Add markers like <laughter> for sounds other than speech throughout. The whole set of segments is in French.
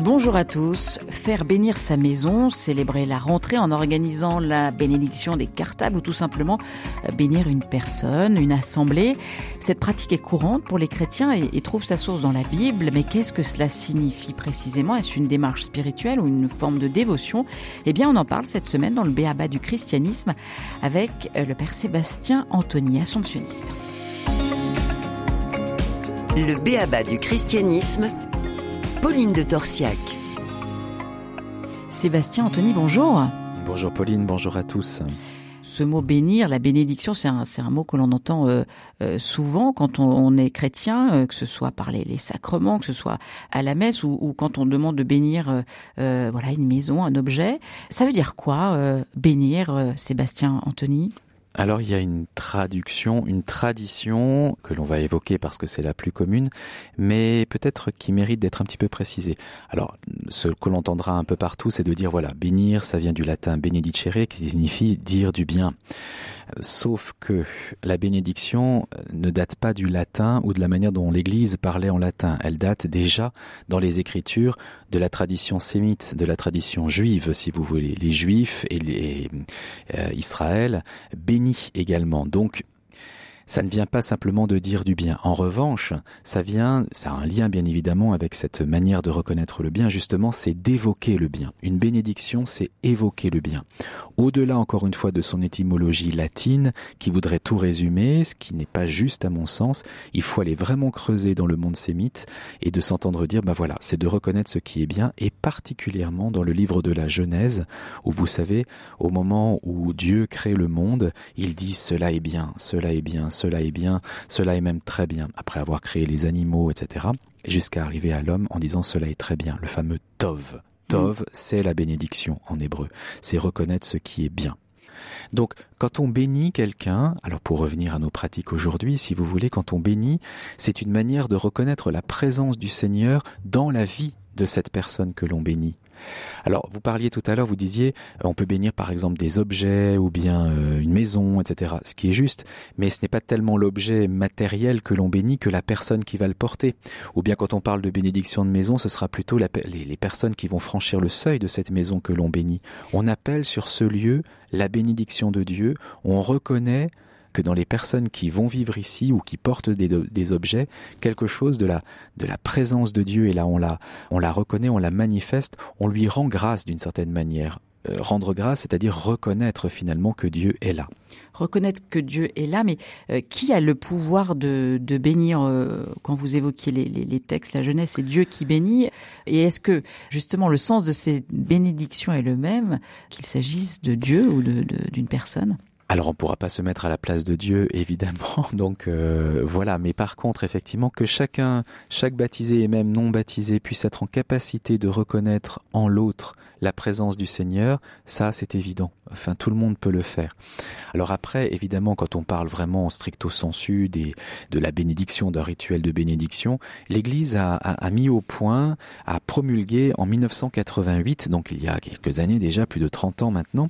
Bonjour à tous. Faire bénir sa maison, célébrer la rentrée en organisant la bénédiction des cartables ou tout simplement euh, bénir une personne, une assemblée. Cette pratique est courante pour les chrétiens et, trouve sa source dans la Bible. Mais qu'est-ce que cela signifie précisément? Est-ce une démarche spirituelle ou une forme de dévotion? Eh bien, on en parle cette semaine dans le Béaba du christianisme avec euh, le père Sébastien Anthony, assomptionniste. Le Béaba du christianisme Pauline de Torsiac. Sébastien Anthony, bonjour. Bonjour Pauline, bonjour à tous. Ce mot bénir, la bénédiction, c'est un, un, mot que l'on entend euh, euh, souvent quand on, est chrétien, euh, que ce soit par les, sacrements, que ce soit à la messe ou, ou quand on demande de bénir voilà une maison, un objet. Ça veut dire quoi bénir, Sébastien Anthony? Alors il y a une traduction, une tradition que l'on va évoquer parce que c'est la plus commune, mais peut-être qui mérite d'être un petit peu précisée. Alors ce que l'on entendra un peu partout, c'est de dire voilà, bénir, ça vient du latin benedicere qui signifie dire du bien. Sauf que la bénédiction ne date pas du latin ou de la manière dont l'Église parlait en latin. Elle date déjà dans les Écritures de la tradition sémite, de la tradition juive, si vous voulez. Les Juifs et euh, Israël bénit également. Donc ça ne vient pas simplement de dire du bien. En revanche, ça vient, ça a un lien bien évidemment avec cette manière de reconnaître le bien, justement, c'est d'évoquer le bien. Une bénédiction, c'est évoquer le bien. Au-delà, encore une fois, de son étymologie latine, qui voudrait tout résumer, ce qui n'est pas juste à mon sens, il faut aller vraiment creuser dans le monde sémite et de s'entendre dire, bah voilà, c'est de reconnaître ce qui est bien, et particulièrement dans le livre de la Genèse, où vous savez, au moment où Dieu crée le monde, il dit cela est bien, cela est bien, cela est bien, cela est même très bien, après avoir créé les animaux, etc., jusqu'à arriver à l'homme en disant cela est très bien, le fameux Tov. Tov, mm. c'est la bénédiction en hébreu, c'est reconnaître ce qui est bien. Donc, quand on bénit quelqu'un, alors pour revenir à nos pratiques aujourd'hui, si vous voulez, quand on bénit, c'est une manière de reconnaître la présence du Seigneur dans la vie de cette personne que l'on bénit. Alors, vous parliez tout à l'heure, vous disiez, euh, on peut bénir par exemple des objets ou bien euh, une maison, etc. Ce qui est juste, mais ce n'est pas tellement l'objet matériel que l'on bénit que la personne qui va le porter. Ou bien quand on parle de bénédiction de maison, ce sera plutôt les, les personnes qui vont franchir le seuil de cette maison que l'on bénit. On appelle sur ce lieu la bénédiction de Dieu, on reconnaît que dans les personnes qui vont vivre ici ou qui portent des, objets, quelque chose de la, de la présence de Dieu, et là on la, on la reconnaît, on la manifeste, on lui rend grâce d'une certaine manière. Euh, rendre grâce, c'est-à-dire reconnaître finalement que Dieu est là. Reconnaître que Dieu est là, mais euh, qui a le pouvoir de, de bénir euh, Quand vous évoquiez les, les, textes, la jeunesse, c'est Dieu qui bénit. Et est-ce que justement le sens de ces bénédictions est le même, qu'il s'agisse de Dieu ou d'une personne? Alors on pourra pas se mettre à la place de Dieu, <laughs> évidemment. Donc euh, voilà. Mais par contre, effectivement, que chacun, chaque baptisé et même non baptisé puisse être en capacité de reconnaître en l'autre la présence du Seigneur, ça c'est évident. Enfin, tout le monde peut le faire. Alors après, évidemment, quand on parle vraiment en stricto sensu des, de la bénédiction, d'un rituel de bénédiction, l'Église a, a, mis au point, a promulgué en 1988, donc il y a quelques années déjà, plus de 30 ans maintenant,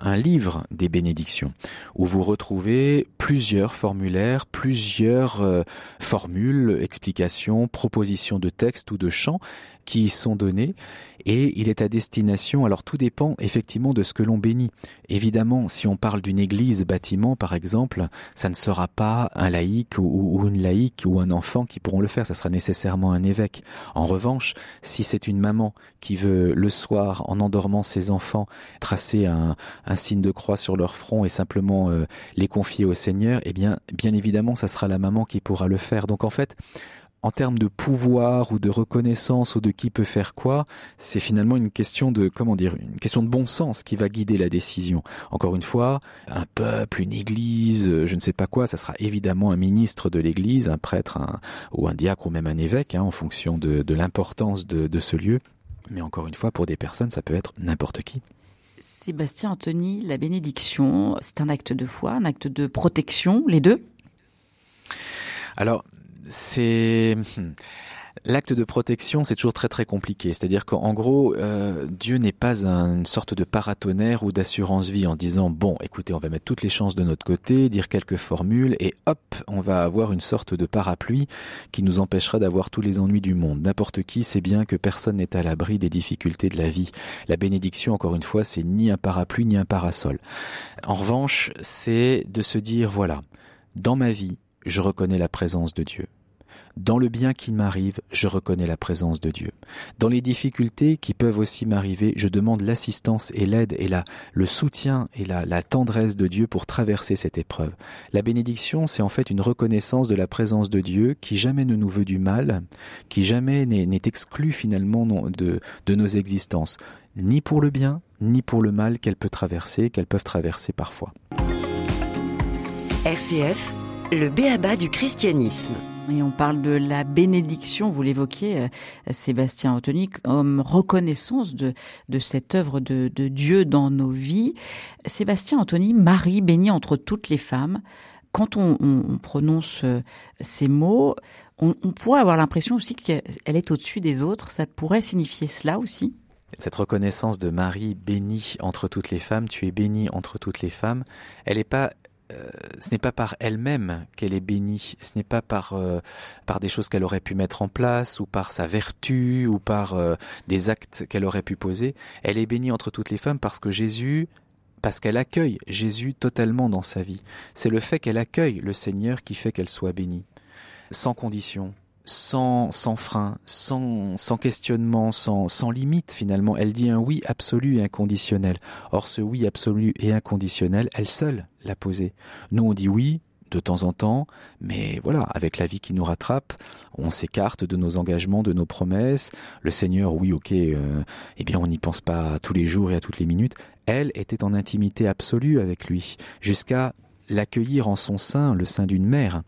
un livre des bénédictions où vous retrouvez plusieurs formulaires, plusieurs euh, formules, explications, propositions de textes ou de chants qui y sont donnés et il est à destination, alors tout dépend effectivement de ce que l'on bénit. Évidemment, si on parle d'une église, bâtiment par exemple, ça ne sera pas un laïc ou, une laïque ou un enfant qui pourront le faire, ça sera nécessairement un évêque. En revanche, si c'est une maman qui veut le soir, en endormant ses enfants, tracer un, signe de croix sur leur front et simplement euh, les confier au Seigneur, eh bien, bien évidemment, ça sera la maman qui pourra le faire. Donc en fait, en termes de pouvoir ou de reconnaissance ou de qui peut faire quoi, c'est finalement une question de comment dire, une question de bon sens qui va guider la décision. Encore une fois, un peuple, une église, je ne sais pas quoi, ça sera évidemment un ministre de l'église, un prêtre, ou un diacre ou même un évêque, hein, en fonction de, l'importance de ce lieu. Mais encore une fois, pour des personnes, ça peut être n'importe qui. Sébastien Anthony, la bénédiction, c'est un acte de foi, un acte de protection, les deux? Alors, c'est... L'acte de protection, c'est toujours très très compliqué. C'est-à-dire qu'en gros, euh, Dieu n'est pas une sorte de paratonnerre ou d'assurance vie en disant bon, écoutez, on va mettre toutes les chances de notre côté, dire quelques formules et hop, on va avoir une sorte de parapluie qui nous empêchera d'avoir tous les ennuis du monde. N'importe qui sait bien que personne n'est à l'abri des difficultés de la vie. La bénédiction, encore une fois, c'est ni un parapluie ni un parasol. En revanche, c'est de se dire voilà, dans ma vie, je reconnais la présence de Dieu. Dans le bien qui m'arrive, je reconnais la présence de Dieu. Dans les difficultés qui peuvent aussi m'arriver, je demande l'assistance et l'aide et la, le soutien et la, la tendresse de Dieu pour traverser cette épreuve. La bénédiction, c'est en fait une reconnaissance de la présence de Dieu qui jamais ne nous veut du mal, qui jamais n'est exclu finalement de, nos existences, ni pour le bien, ni pour le mal qu'elle peut traverser, qu'elles peuvent traverser parfois. RCF, le béaba du christianisme. On parle de la bénédiction, vous l'évoquiez, euh, Sébastien Anthony, comme reconnaissance de, cette œuvre de, Dieu dans nos vies. Sébastien Anthony, Marie bénie entre toutes les femmes. Quand on, prononce euh, ces mots, on, pourrait avoir l'impression aussi qu'elle est au-dessus des autres. Ça pourrait signifier cela aussi? Cette reconnaissance de Marie bénie entre toutes les femmes, tu es bénie entre toutes les femmes, elle n'est pas ce n'est pas par elle-même qu'elle est bénie, ce n'est pas par euh, par des choses qu'elle aurait pu mettre en place ou par sa vertu ou par euh, des actes qu'elle aurait pu poser. Elle est bénie entre toutes les femmes parce que Jésus parce qu'elle accueille Jésus totalement dans sa vie. C'est le fait qu'elle accueille le Seigneur qui fait qu'elle soit bénie, sans condition, sans, sans frein, sans, sans questionnement, sans, sans limite finalement. Elle dit un oui absolu et inconditionnel. Or ce oui absolu et inconditionnel, elle seule l'a posé. Nous on dit oui de temps en temps, mais voilà, avec la vie qui nous rattrape, on s'écarte de nos engagements, de nos promesses. Le Seigneur, oui, ok, euh, eh bien on n'y pense pas tous les jours et à toutes les minutes. Elle était en intimité absolue avec lui, jusqu'à l'accueillir en son sein, le sein d'une mère.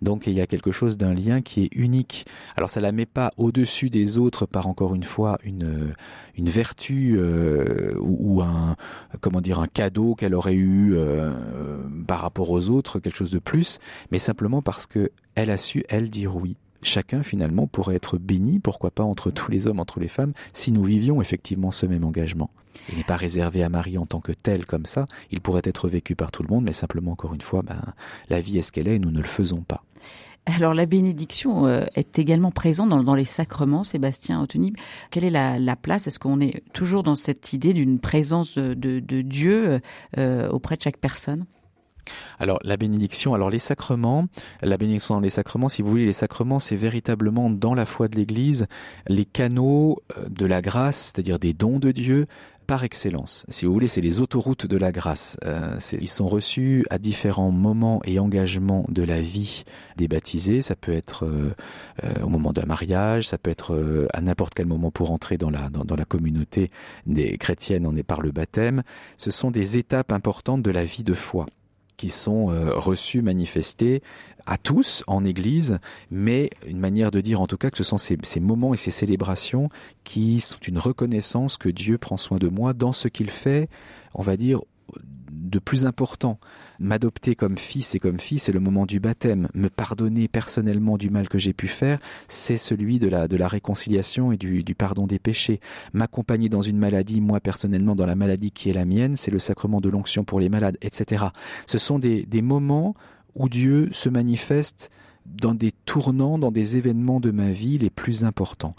Donc il y a quelque chose d'un lien qui est unique. Alors ça la met pas au-dessus des autres par encore une fois une une vertu euh, ou, un comment dire un cadeau qu'elle aurait eu euh, par rapport aux autres, quelque chose de plus, mais simplement parce que elle a su elle dire oui chacun finalement pourrait être béni, pourquoi pas entre tous les hommes, entre les femmes, si nous vivions effectivement ce même engagement. Il n'est pas réservé à Marie en tant que tel comme ça, il pourrait être vécu par tout le monde, mais simplement encore une fois, ben, la vie est ce qu'elle est et nous ne le faisons pas. Alors la bénédiction euh, est également présente dans, les sacrements, Sébastien Anthony. Quelle est la, place? Est-ce qu'on est toujours dans cette idée d'une présence de, Dieu euh, auprès de chaque personne? Alors la bénédiction, alors les sacrements, la bénédiction dans les sacrements, si vous voulez, les sacrements, c'est véritablement dans la foi de l'Église les canaux euh, de la grâce, c'est-à-dire des dons de Dieu par excellence. Si vous voulez, c'est les autoroutes de la grâce. Euh, ils sont reçus à différents moments et engagements de la vie des baptisés. Ça peut être euh, au moment d'un mariage, ça peut être à n'importe quel moment pour entrer dans la, dans, dans, la communauté des chrétiennes, on est par le baptême. Ce sont des étapes importantes de la vie de foi qui sont euh, reçus, manifestés à tous en Église, mais une manière de dire en tout cas que ce sont ces, ces moments et ces célébrations qui sont une reconnaissance que Dieu prend soin de moi dans ce qu'il fait, on va dire, de plus important. M'adopter comme fils et comme fille, c'est le moment du baptême. Me pardonner personnellement du mal que j'ai pu faire, c'est celui de la, de la réconciliation et du, du pardon des péchés. M'accompagner dans une maladie, moi personnellement dans la maladie qui est la mienne, c'est le sacrement de l'onction pour les malades, etc. Ce sont des, des moments où Dieu se manifeste dans des tournants, dans des événements de ma vie les plus importants.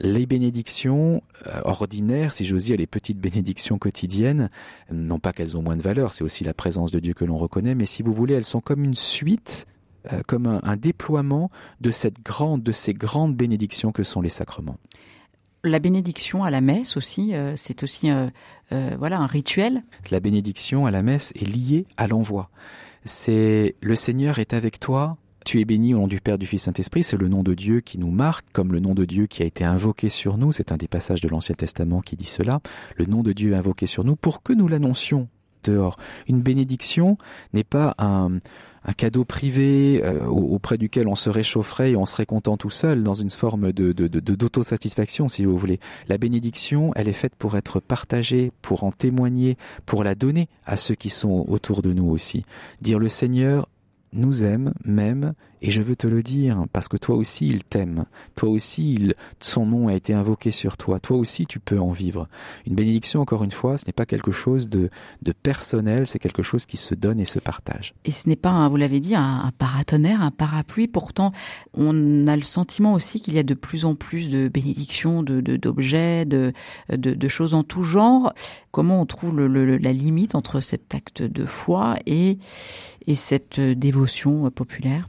Les bénédictions euh, ordinaires, si j'ose dire, les petites bénédictions quotidiennes, non pas qu'elles ont moins de valeur, c'est aussi la présence de Dieu que l'on reconnaît, mais si vous voulez, elles sont comme une suite euh, comme un, déploiement de cette grande, de ces grandes bénédictions que sont les sacrements. La bénédiction à la messe aussi, euh, c'est aussi voilà un rituel. La bénédiction à la messe est liée à l'envoi. C'est le Seigneur est avec toi tu es béni au nom du Père, du Fils, Saint-Esprit, c'est le nom de Dieu qui nous marque, comme le nom de Dieu qui a été invoqué sur nous, c'est un des passages de l'Ancien Testament qui dit cela, le nom de Dieu invoqué sur nous pour que nous l'annoncions dehors. Une bénédiction n'est pas un, cadeau privé euh, auprès duquel on se réchaufferait et on serait content tout seul dans une forme de, d'autosatisfaction si vous voulez. La bénédiction, elle est faite pour être partagée, pour en témoigner, pour la donner à ceux qui sont autour de nous aussi. Dire le Seigneur nous aime, m'aime Et je veux te le dire parce que toi aussi il t'aime. Toi aussi il, son nom a été invoqué sur toi. Toi aussi tu peux en vivre. Une bénédiction, encore une fois, ce n'est pas quelque chose de, de personnel, c'est quelque chose qui se donne et se partage. Et ce n'est pas, vous l'avez dit, un, paratonnerre, un parapluie. Pourtant, on a le sentiment aussi qu'il y a de plus en plus de bénédictions, de d'objets, de, de, de, choses en tout genre. Comment on trouve le, la limite entre cet acte de foi et, et cette dévotion populaire?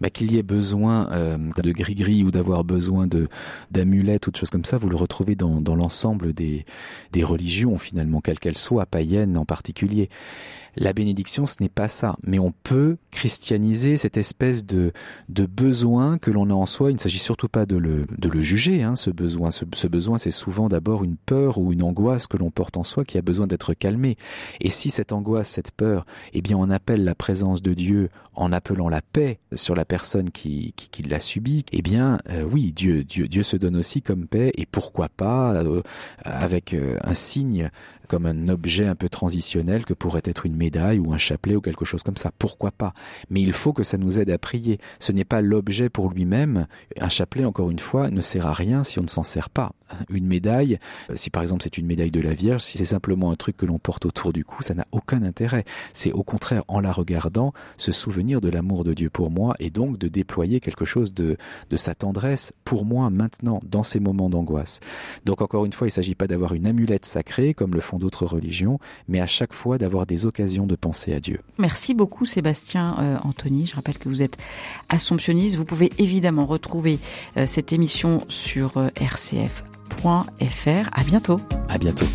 bah, qu'il y ait besoin euh, de gris-gris ou d'avoir besoin de d'amulettes ou de choses comme ça, vous le retrouvez dans, dans l'ensemble des, des religions finalement, quelles qu'elles soient, païennes en particulier. La bénédiction, ce n'est pas ça, mais on peut christianiser cette espèce de, de besoin que l'on a en soi. Il ne s'agit surtout pas de le, de le juger, hein, ce besoin. Ce, ce besoin, c'est souvent d'abord une peur ou une angoisse que l'on porte en soi qui a besoin d'être calmée. Et si cette angoisse, cette peur, eh bien, on appelle la présence de Dieu en appelant la paix sur la personne qui, qui, l'a subie, eh bien, euh, oui, Dieu, Dieu, Dieu se donne aussi comme paix, et pourquoi pas euh, avec euh, un signe comme un objet un peu transitionnel que pourrait être une médaille ou un chapelet ou quelque chose comme ça. Pourquoi pas? Mais il faut que ça nous aide à prier. Ce n'est pas l'objet pour lui-même. Un chapelet, encore une fois, ne sert à rien si on ne s'en sert pas. Une médaille, si par exemple c'est une médaille de la Vierge, si c'est simplement un truc que l'on porte autour du cou, ça n'a aucun intérêt. C'est au contraire, en la regardant, se souvenir de l'amour de Dieu pour moi et donc de déployer quelque chose de, de sa tendresse pour moi maintenant, dans ces moments d'angoisse. Donc encore une fois, il ne s'agit pas d'avoir une amulette sacrée comme le font d'autres religions, mais à chaque fois d'avoir des occasions de penser à Dieu. Merci beaucoup Sébastien euh, Anthony. Je rappelle que vous êtes assomptionniste. Vous pouvez évidemment retrouver euh, cette émission sur euh, rcf.fr. À bientôt. À bientôt.